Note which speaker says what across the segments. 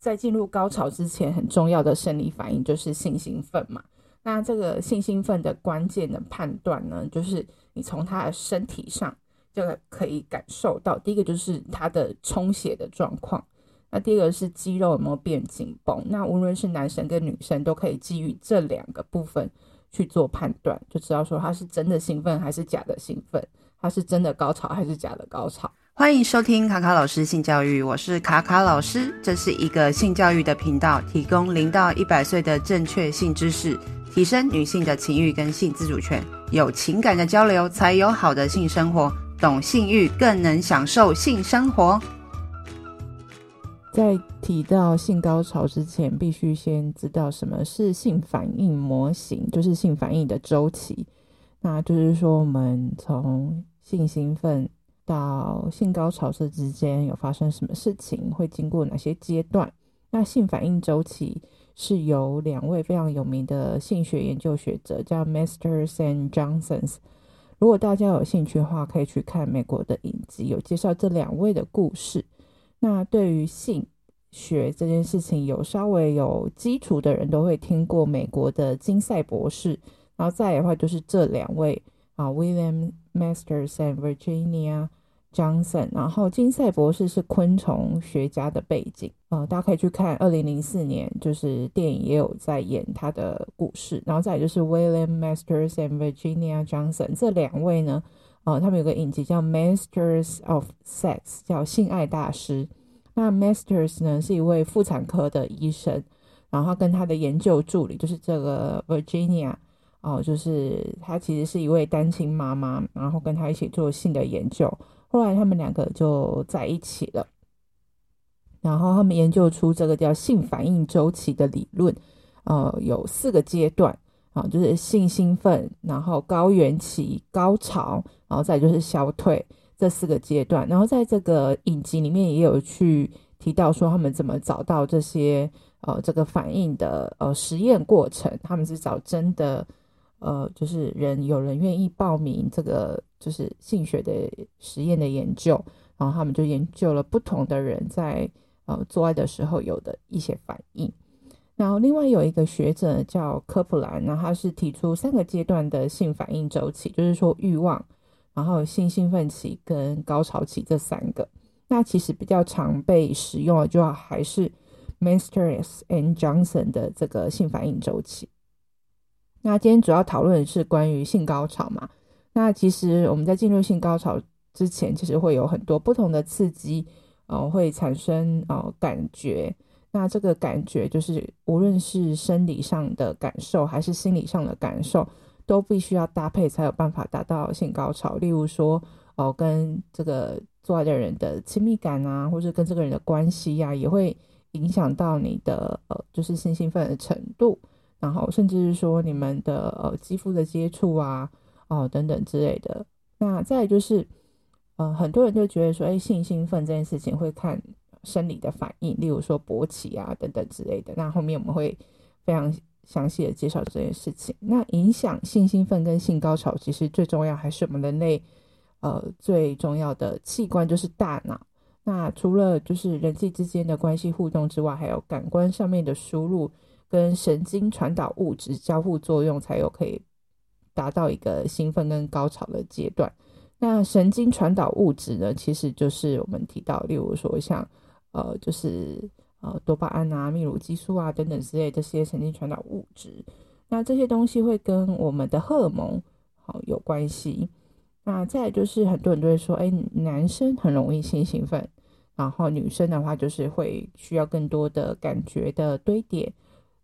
Speaker 1: 在进入高潮之前，很重要的生理反应就是性兴奋嘛。那这个性兴奋的关键的判断呢，就是你从他的身体上就可以感受到，第一个就是他的充血的状况，那第二个是肌肉有没有变紧绷。那无论是男生跟女生，都可以基于这两个部分去做判断，就知道说他是真的兴奋还是假的兴奋，他是真的高潮还是假的高潮。
Speaker 2: 欢迎收听卡卡老师性教育，我是卡卡老师，这是一个性教育的频道，提供零到一百岁的正确性知识。提升女性的情欲跟性自主权，有情感的交流才有好的性生活。懂性欲更能享受性生活。
Speaker 1: 在提到性高潮之前，必须先知道什么是性反应模型，就是性反应的周期。那就是说，我们从性兴奋到性高潮这之间有发生什么事情，会经过哪些阶段？那性反应周期。是由两位非常有名的性学研究学者叫 Masters and Johnsons。如果大家有兴趣的话，可以去看美国的影集，有介绍这两位的故事。那对于性学这件事情有稍微有基础的人都会听过美国的金赛博士。然后再的话，就是这两位啊，William Masters and Virginia。Johnson，然后金赛博士是昆虫学家的背景，呃，大家可以去看二零零四年，就是电影也有在演他的故事。然后再就是 William Masters and Virginia Johnson 这两位呢，呃，他们有个影集叫 Masters of Sex，叫性爱大师。那 Masters 呢是一位妇产科的医生，然后跟他的研究助理就是这个 Virginia，哦、就是他其实是一位单亲妈妈，然后跟他一起做性的研究。后来他们两个就在一起了，然后他们研究出这个叫性反应周期的理论，呃，有四个阶段啊，就是性兴奋，然后高原期、高潮，然后再就是消退这四个阶段。然后在这个影集里面也有去提到说他们怎么找到这些呃这个反应的呃实验过程，他们是找真的。呃，就是人有人愿意报名这个就是性学的实验的研究，然后他们就研究了不同的人在呃做爱的时候有的一些反应。然后另外有一个学者叫科普兰，然后他是提出三个阶段的性反应周期，就是说欲望，然后性兴奋期跟高潮期这三个。那其实比较常被使用的就还是 Masters and Johnson 的这个性反应周期。那今天主要讨论的是关于性高潮嘛。那其实我们在进入性高潮之前，其实会有很多不同的刺激，呃，会产生呃感觉。那这个感觉就是无论是生理上的感受还是心理上的感受，都必须要搭配才有办法达到性高潮。例如说，哦、跟这个做爱的人的亲密感啊，或者跟这个人的关系呀、啊，也会影响到你的呃，就是性兴奋的程度。然后甚至是说你们的呃肌肤的接触啊，哦、等等之类的。那再就是，呃很多人就觉得说，哎，性兴奋这件事情会看生理的反应，例如说勃起啊等等之类的。那后面我们会非常详细的介绍这件事情。那影响性兴奋跟性高潮，其实最重要还是我们人类呃最重要的器官就是大脑。那除了就是人际之间的关系互动之外，还有感官上面的输入。跟神经传导物质交互作用，才有可以达到一个兴奋跟高潮的阶段。那神经传导物质呢，其实就是我们提到，例如说像呃，就是呃多巴胺啊、泌乳激素啊等等之类这些神经传导物质。那这些东西会跟我们的荷尔蒙好有关系。那再来就是很多人都会说，哎，男生很容易性兴奋，然后女生的话就是会需要更多的感觉的堆叠。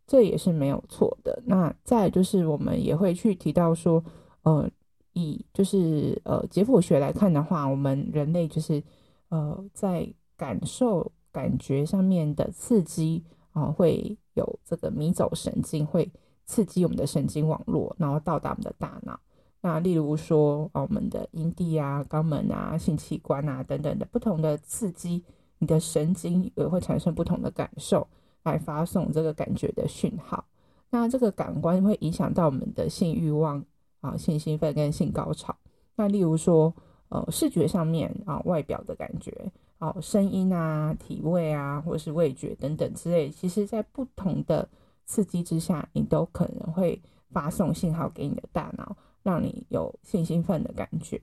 Speaker 1: 这也是没有错的。那再就是，我们也会去提到说，呃，以就是呃解剖学来看的话，我们人类就是呃在感受感觉上面的刺激啊、会有这个迷走神经会刺激我们的神经网络，然后到达我们的大脑。那例如说，呃、我们的阴蒂啊、肛门啊、性器官啊等等的不同的刺激，你的神经也会产生不同的感受。来发送这个感觉的讯号，那这个感官会影响到我们的性欲望啊、性兴奋跟性高潮。那例如说，呃，视觉上面啊，外表的感觉，哦，声音啊、体味啊，或是味觉等等之类，其实在不同的刺激之下，你都可能会发送信号给你的大脑，让你有性兴奋的感觉。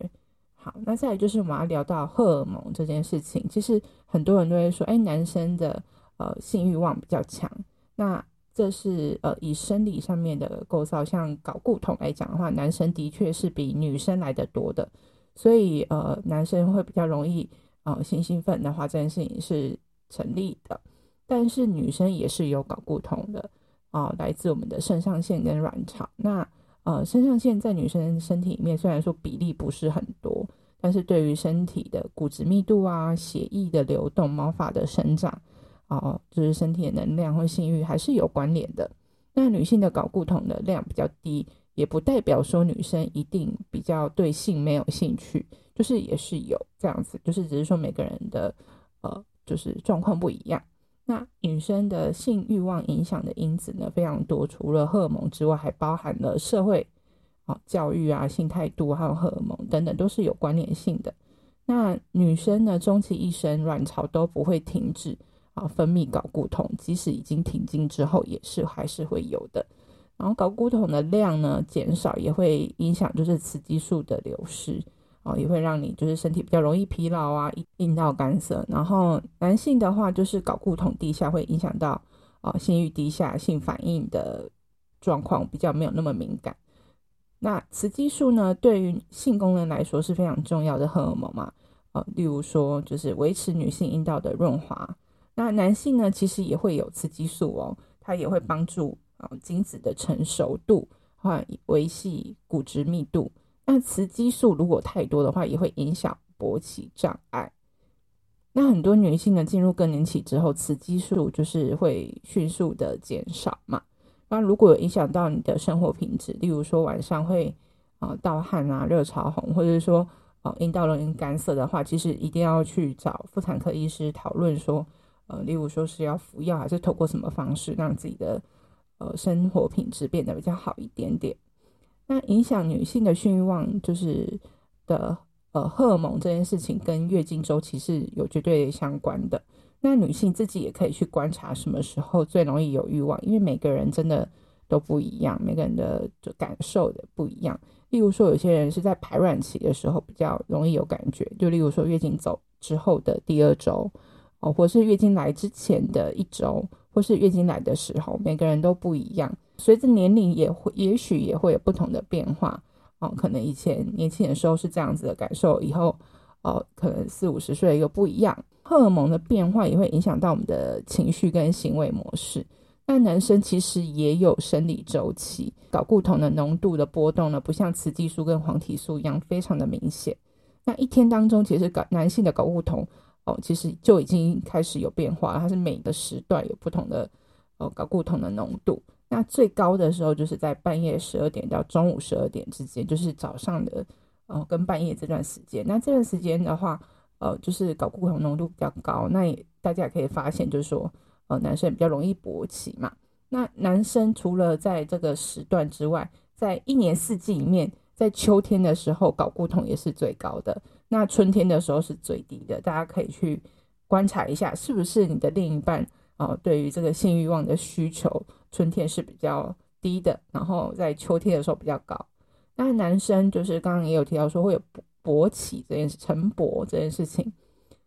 Speaker 1: 好，那再来就是我们要聊到荷尔蒙这件事情。其实很多人都会说，哎，男生的呃性欲望比较强。那这是呃以生理上面的构造，像睾固酮来讲的话，男生的确是比女生来得多的。所以呃男生会比较容易呃性兴奋的话，这件事情是成立的。但是女生也是有睾固酮的啊、来自我们的肾上腺跟卵巢。那呃，肾上腺在女生身体里面虽然说比例不是很多，但是对于身体的骨质密度啊、血液的流动、毛发的生长、呃，就是身体的能量和性欲还是有关联的。那女性的睾固酮的量比较低，也不代表说女生一定比较对性没有兴趣，就是也是有这样子，就是只是说每个人的呃，就是状况不一样。那女生的性欲望影响的因子呢，非常多，除了荷尔蒙之外，还包含了社会、啊教育啊、性态度还有荷尔蒙等等，都是有关联性的。那女生呢，终其一生，卵巢都不会停止啊分泌睾固酮，即使已经停经之后，也是还是会有的。然后睾固酮的量呢减少，也会影响就是雌激素的流失。哦，也会让你就是身体比较容易疲劳啊，阴道干涩。然后男性的话，就是睾固酮低下，会影响到啊性欲低下、性反应的状况比较没有那么敏感。那雌激素呢，对于性功能来说是非常重要的荷尔蒙嘛。啊，例如说就是维持女性阴道的润滑。那男性呢，其实也会有雌激素哦，它也会帮助啊精子的成熟度，或维系骨质密度。那雌激素如果太多的话，也会影响勃起障碍。那很多女性呢，进入更年期之后，雌激素就是会迅速的减少嘛。那如果有影响到你的生活品质，例如说晚上会啊盗汗啊、热潮红，或者是说啊阴道容易干涩的话，其实一定要去找妇产科医师讨论说，呃，例如说是要服药，还是透过什么方式让自己的呃生活品质变得比较好一点点。那影响女性的性欲望就是的呃荷尔蒙这件事情跟月经周期是有绝对相关的。那女性自己也可以去观察什么时候最容易有欲望，因为每个人真的都不一样，每个人的就感受的不一样。例如说，有些人是在排卵期的时候比较容易有感觉，就例如说月经走之后的第二周哦，或是月经来之前的一周，或是月经来的时候，每个人都不一样。随着年龄也会，也许也会有不同的变化哦。可能以前年轻的时候是这样子的感受，以后哦，可能四五十岁又不一样。荷尔蒙的变化也会影响到我们的情绪跟行为模式。那男生其实也有生理周期，睾固酮的浓度的波动呢，不像雌激素跟黄体素一样非常的明显。那一天当中，其实睾男性的睾固酮哦，其实就已经开始有变化，它是每个时段有不同的哦睾固酮的浓度。那最高的时候就是在半夜十二点到中午十二点之间，就是早上的呃跟半夜这段时间。那这段时间的话，呃，就是睾固酮浓度比较高。那也大家也可以发现，就是说呃男生比较容易勃起嘛。那男生除了在这个时段之外，在一年四季里面，在秋天的时候睾固酮也是最高的，那春天的时候是最低的。大家可以去观察一下，是不是你的另一半啊，对于这个性欲望的需求。春天是比较低的，然后在秋天的时候比较高。那男生就是刚刚也有提到说会有勃起这件事，晨勃这件事情。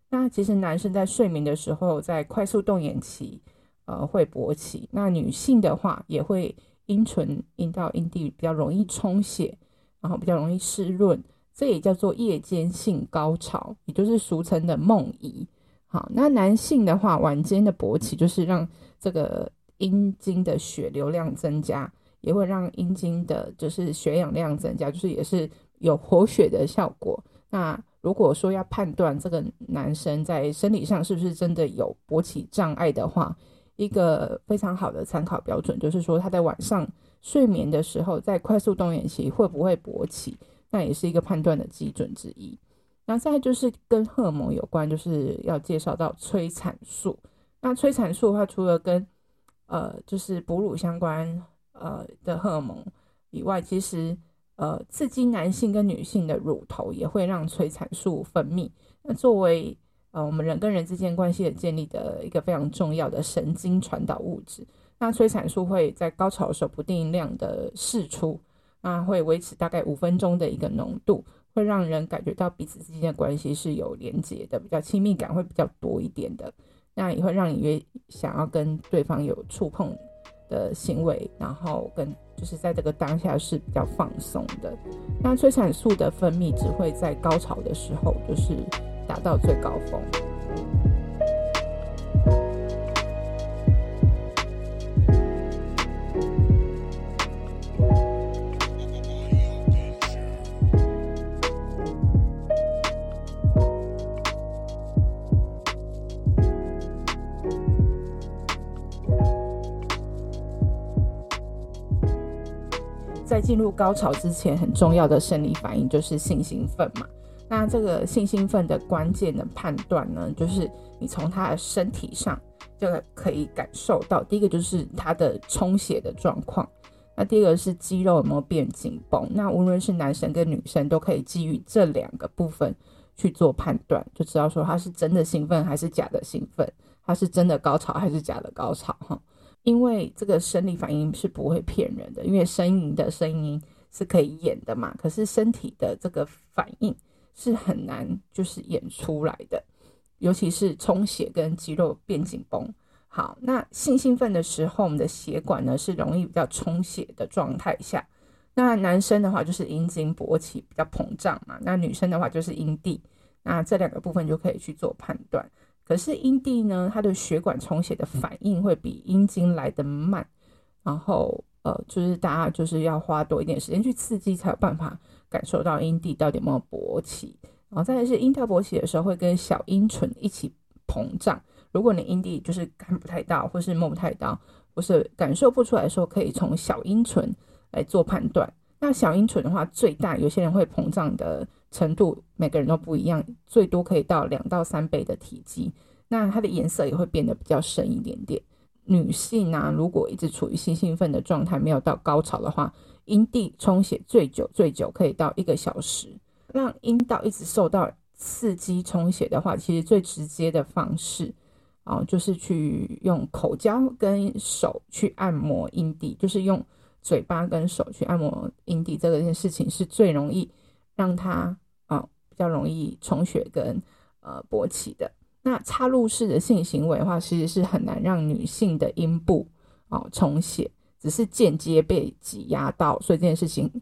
Speaker 1: 那其实男生在睡眠的时候，在快速动眼期，呃，会勃起。那女性的话也会阴唇、阴道、阴蒂比较容易充血，然后比较容易湿润，这也叫做夜间性高潮，也就是俗称的梦遗。好，那男性的话，晚间的勃起就是让这个。阴茎的血流量增加，也会让阴茎的就是血氧量增加，就是也是有活血的效果。那如果说要判断这个男生在生理上是不是真的有勃起障碍的话，一个非常好的参考标准就是说他在晚上睡眠的时候，在快速动眼期会不会勃起，那也是一个判断的基准之一。那再就是跟荷尔蒙有关，就是要介绍到催产素。那催产素的话，除了跟呃，就是哺乳相关呃的荷尔蒙以外，其实呃刺激男性跟女性的乳头也会让催产素分泌。那作为呃我们人跟人之间关系的建立的一个非常重要的神经传导物质。那催产素会在高潮的时候不定量的释出，那会维持大概五分钟的一个浓度，会让人感觉到彼此之间的关系是有连接的，比较亲密感会比较多一点的。那也会让你越想要跟对方有触碰的行为，然后跟就是在这个当下是比较放松的。那催产素的分泌只会在高潮的时候就是达到最高峰。进入高潮之前，很重要的生理反应就是性兴奋嘛。那这个性兴奋的关键的判断呢，就是你从他的身体上就可以感受到，第一个就是他的充血的状况，那第二个是肌肉有没有变紧绷。那无论是男生跟女生，都可以基于这两个部分去做判断，就知道说他是真的兴奋还是假的兴奋，他是真的高潮还是假的高潮哈。因为这个生理反应是不会骗人的，因为呻吟的声音是可以演的嘛，可是身体的这个反应是很难就是演出来的，尤其是充血跟肌肉变紧绷。好，那性兴奋的时候，我们的血管呢是容易比较充血的状态下，那男生的话就是阴茎勃起比较膨胀嘛，那女生的话就是阴蒂，那这两个部分就可以去做判断。可是阴蒂呢，它的血管充血的反应会比阴茎来得慢，然后呃，就是大家就是要花多一点时间去刺激，才有办法感受到阴蒂到底有没有勃起。然后再来是阴道勃起的时候，会跟小阴唇一起膨胀。如果你阴蒂就是看不太到，或是摸不太到，或是感受不出来的时候，可以从小阴唇来做判断。那小阴唇的话，最大有些人会膨胀的。程度每个人都不一样，最多可以到两到三倍的体积，那它的颜色也会变得比较深一点点。女性呢、如果一直处于性兴奋的状态，没有到高潮的话，阴蒂充血最久最久可以到一个小时。让阴道一直受到刺激充血的话，其实最直接的方式啊，就是去用口交跟手去按摩阴蒂，就是用嘴巴跟手去按摩阴蒂，这个件事情是最容易让它。比较容易充血跟呃勃起的。那插入式的性行为的话，其实是很难让女性的阴部哦充血，只是间接被挤压到，所以这件事情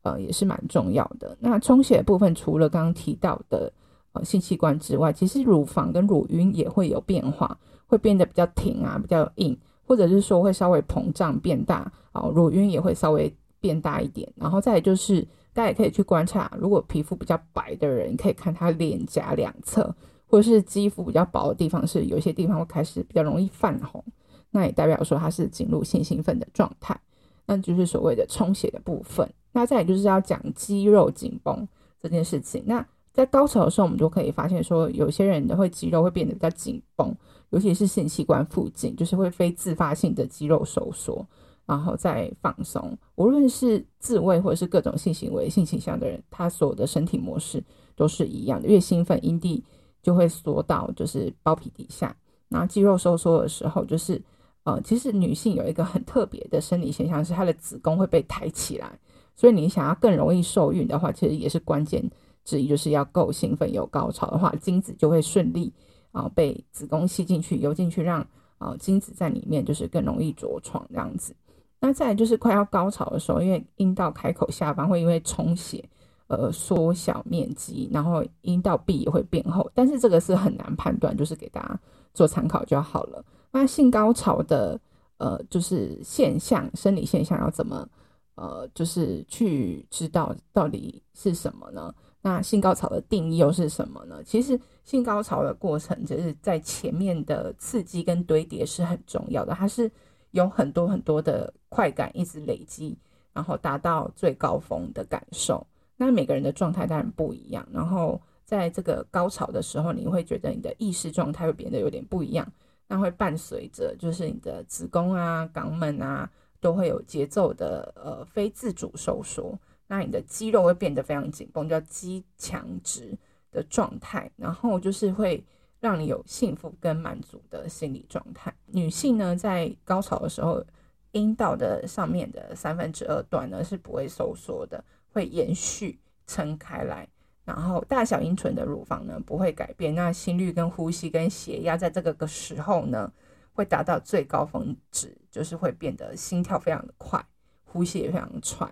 Speaker 1: 呃也是蛮重要的。那充血的部分，除了刚刚提到的呃性器官之外，其实乳房跟乳晕也会有变化，会变得比较挺啊，比较硬，或者是说会稍微膨胀变大哦，乳晕也会稍微变大一点。然后再来就是。大家也可以去观察，如果皮肤比较白的人，可以看他脸颊两侧，或者是肌肤比较薄的地方，是有些地方会开始比较容易泛红，那也代表说他是进入性兴奋的状态，那就是所谓的充血的部分。那再也就是要讲肌肉紧绷这件事情。那在高潮的时候，我们就可以发现说，有些人的会肌肉会变得比较紧绷，尤其是性器官附近，就是会非自发性的肌肉收缩。然后再放松，无论是自慰或者是各种性行为、性倾向的人，他所有的身体模式都是一样的。越兴奋，阴蒂就会缩到就是包皮底下，然后肌肉收缩的时候，就是呃，其实女性有一个很特别的生理现象，是她的子宫会被抬起来。所以你想要更容易受孕的话，其实也是关键之一，就是要够兴奋、有高潮的话，精子就会顺利啊、被子宫吸进去、游进去，让啊、精子在里面就是更容易着床这样子。那再来就是快要高潮的时候，因为阴道开口下方会因为充血呃缩小面积，然后阴道壁也会变厚，但是这个是很难判断，就是给大家做参考就好了。那性高潮的呃就是现象，生理现象要怎么呃就是去知道到底是什么呢？那性高潮的定义又是什么呢？其实性高潮的过程就是在前面的刺激跟堆叠是很重要的，它是。有很多很多的快感一直累积，然后达到最高峰的感受。那每个人的状态当然不一样。然后在这个高潮的时候，你会觉得你的意识状态会变得有点不一样。那会伴随着就是你的子宫啊、肛门啊都会有节奏的呃非自主收缩。那你的肌肉会变得非常紧绷，叫肌强直的状态。然后就是会让你有幸福跟满足的心理状态。女性呢，在高潮的时候，阴道的上面的三分之二段呢是不会收缩的，会延续撑开来。然后大小阴唇的乳房呢不会改变，那心率跟呼吸跟血压在这个个时候呢会达到最高峰值，就是会变得心跳非常的快，呼吸也非常喘，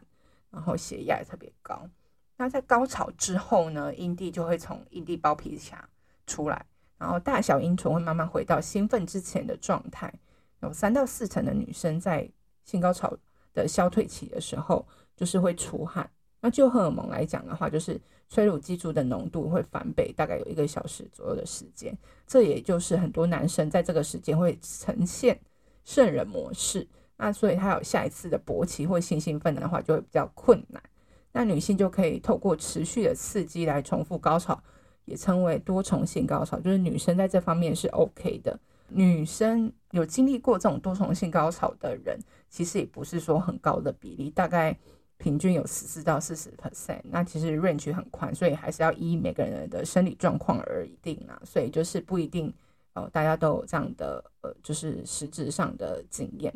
Speaker 1: 然后血压也特别高。那在高潮之后呢，阴蒂就会从阴蒂包皮下出来，然后大小阴唇会慢慢回到兴奋之前的状态。有三到四成的女生在性高潮的消退期的时候，就是会出汗。那就荷尔蒙来讲的话，就是催乳激素的浓度会翻倍，大概有一个小时左右的时间。这也就是很多男生在这个时间会呈现圣人模式。那所以他有下一次的勃起或性兴奋的话，就会比较困难。那女性就可以透过持续的刺激来重复高潮，也称为多重性高潮，就是女生在这方面是 OK 的。女生有经历过这种多重性高潮的人，其实也不是说很高的比例，大概平均有十四到四十 percent。那其实 range 很宽，所以还是要依每个人的生理状况而定啊。所以就是不一定呃，大家都有这样的呃，就是实质上的经验。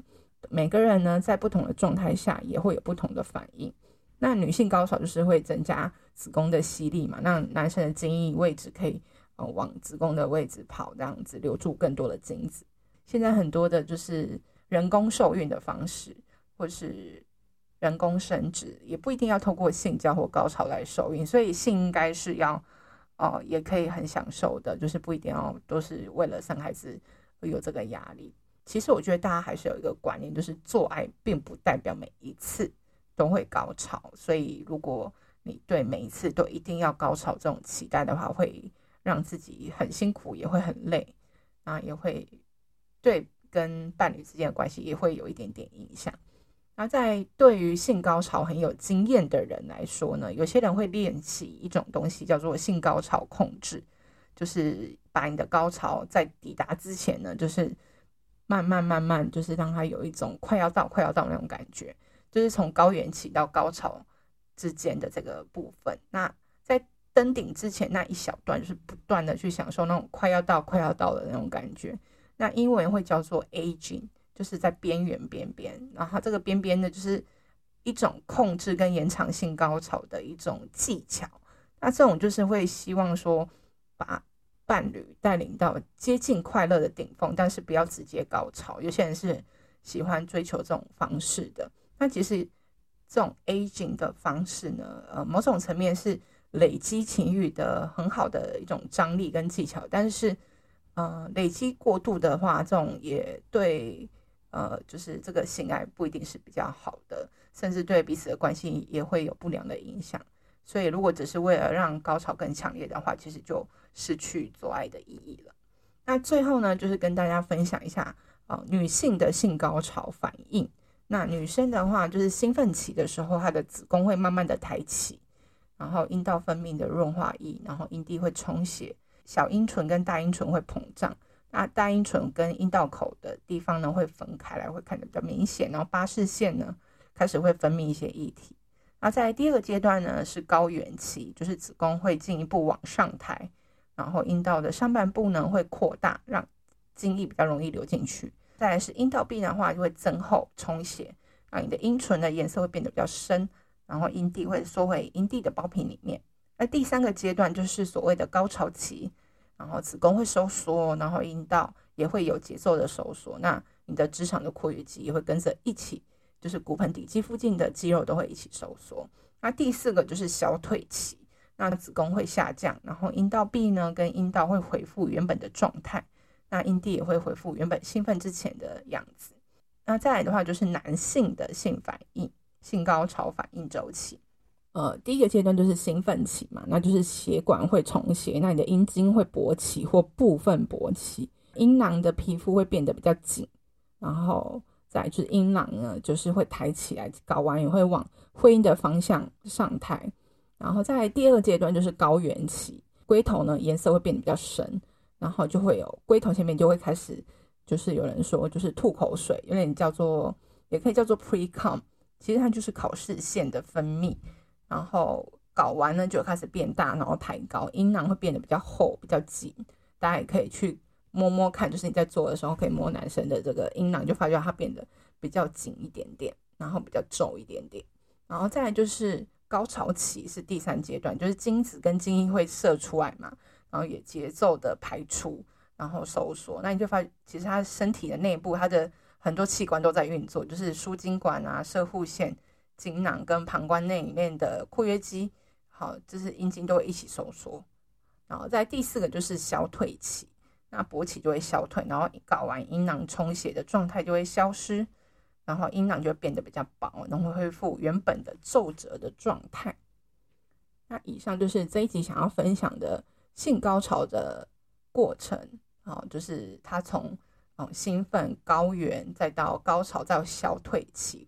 Speaker 1: 每个人呢，在不同的状态下也会有不同的反应。那女性高潮就是会增加子宫的吸力嘛，让男生的精液位置可以呃往子宫的位置跑，这样子留住更多的精子。现在很多的就是人工受孕的方式，或是人工生殖，也不一定要透过性交或高潮来受孕，所以性应该是要哦、也可以很享受的，就是不一定要都是为了生孩子会有这个压力。其实我觉得大家还是有一个观念，就是做爱并不代表每一次。都会高潮，所以如果你对每一次都一定要高潮这种期待的话，会让自己很辛苦，也会很累，啊，也会对跟伴侣之间的关系也会有一点点影响。那在对于性高潮很有经验的人来说呢，有些人会练习一种东西叫做性高潮控制，就是把你的高潮在抵达之前呢，就是慢慢慢慢，就是让它有一种快要到、快要到那种感觉。就是从高原期到高潮之间的这个部分，那在登顶之前那一小段，就是不断的去享受那种快要到、快要到的那种感觉。那英文会叫做 aging，就是在边缘边边。然后这个边边呢，就是一种控制跟延长性高潮的一种技巧。那这种就是会希望说，把伴侣带领到接近快乐的顶峰，但是不要直接高潮。有些人是喜欢追求这种方式的。那其实这种 aging 的方式呢，呃，某种层面是累积情欲的很好的一种张力跟技巧，但是，呃，累积过度的话，这种也对，呃，就是这个性爱不一定是比较好的，甚至对彼此的关系也会有不良的影响。所以，如果只是为了让高潮更强烈的话，其实就失去做爱的意义了。那最后呢，就是跟大家分享一下，啊、女性的性高潮反应。那女生的话，就是兴奋期的时候，她的子宫会慢慢的抬起，然后阴道分泌的润滑液，然后阴蒂会充血，小阴唇跟大阴唇会膨胀，那大阴唇跟阴道口的地方呢会分开来，会看得比较明显，然后巴氏腺呢开始会分泌一些液体。那在第二个阶段呢是高原期，就是子宫会进一步往上抬，然后阴道的上半部呢会扩大，让精液比较容易流进去。再来是阴道壁的话，就会增厚充血，让你的阴唇的颜色会变得比较深，然后阴蒂会缩回阴蒂的包皮里面。那第三个阶段就是所谓的高潮期，然后子宫会收缩，然后阴道也会有节奏的收缩，那你的直肠的括约肌也会跟着一起，就是骨盆底肌附近的肌肉都会一起收缩。那第四个就是消退期，那子宫会下降，然后阴道壁呢跟阴道会恢复原本的状态。那阴蒂也会恢复原本兴奋之前的样子。那再来的话，就是男性的性反应、性高潮反应周期。呃，第一个阶段就是兴奋期嘛，那就是血管会充血，那你的阴茎会勃起或部分勃起，阴囊的皮肤会变得比较紧，然后再就是阴囊呢，就是会抬起来，睾丸也会往会阴的方向上抬。然后在第二阶段就是高原期，龟头呢颜色会变得比较深。然后就会有龟头前面就会开始，就是有人说就是吐口水，有点叫做也可以叫做 pre-cum，其实它就是考试腺的分泌。然后睾丸呢就开始变大，然后抬高，阴囊会变得比较厚、比较紧。大家也可以去摸摸看，就是你在做的时候可以摸男生的这个阴囊，就发觉它变得比较紧一点点，然后比较皱一点点。然后再来就是高潮期是第三阶段，就是精子跟精液会射出来嘛，然后也节奏的排出，然后收缩。那你就发其实他身体的内部，他的很多器官都在运作，就是输精管啊、射护腺、精囊跟膀胱内里面的括约肌，好，就是阴茎都会一起收缩。然后在第四个就是消退期，那勃起就会消退，然后睾丸阴囊充血的状态就会消失。然后阴囊就会变得比较薄，然后恢复原本的皱褶的状态。那以上就是这一集想要分享的性高潮的过程啊，就是他从嗯兴奋、高原，再到高潮，再到消退期，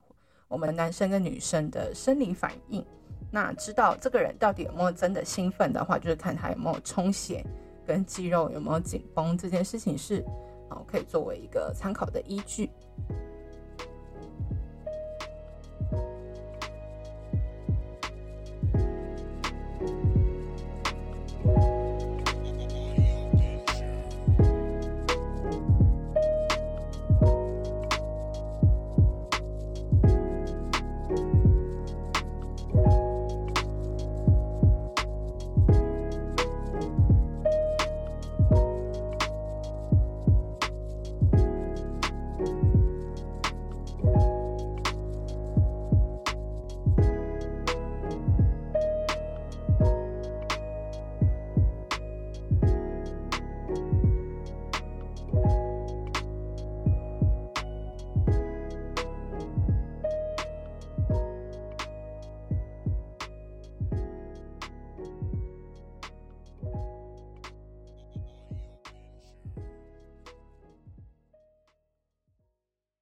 Speaker 1: 我们男生跟女生的生理反应。那知道这个人到底有没有真的兴奋的话，就是看他有没有充血，跟肌肉有没有紧绷，这件事情是啊可以作为一个参考的依据。